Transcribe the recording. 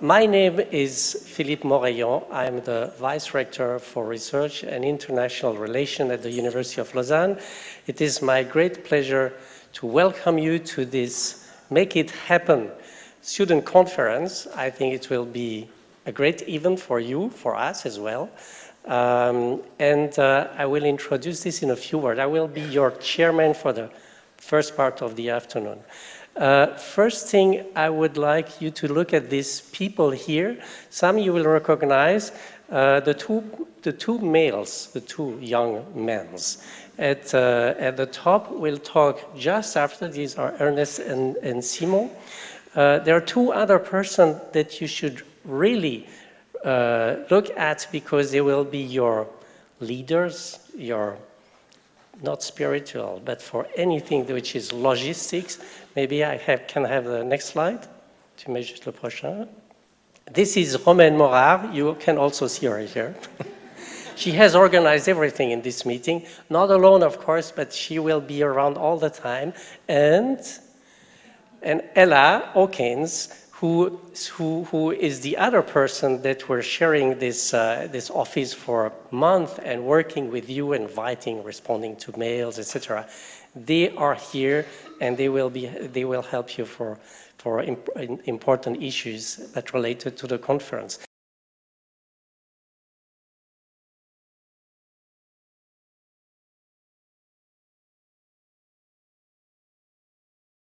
my name is Philippe Moreillon. I'm the Vice Rector for Research and International Relations at the University of Lausanne. It is my great pleasure to welcome you to this Make It Happen student conference. I think it will be a great event for you, for us as well. Um, and uh, I will introduce this in a few words. I will be your chairman for the first part of the afternoon. Uh, first thing, I would like you to look at these people here. Some you will recognize. Uh, the, two, the two males, the two young men. At, uh, at the top, we'll talk just after. These are Ernest and, and Simon. Uh, there are two other persons that you should really uh, look at because they will be your leaders, your not spiritual, but for anything which is logistics. Maybe I have, can have the next slide. Tu mets juste le prochain. This is Romaine Morard. You can also see her here. she has organized everything in this meeting, not alone, of course, but she will be around all the time. And, and Ella Hawkins, who, who, who is the other person that we're sharing this, uh, this office for a month and working with you, inviting, responding to mails, etc. They are here and they will, be, they will help you for, for imp important issues that related to the conference.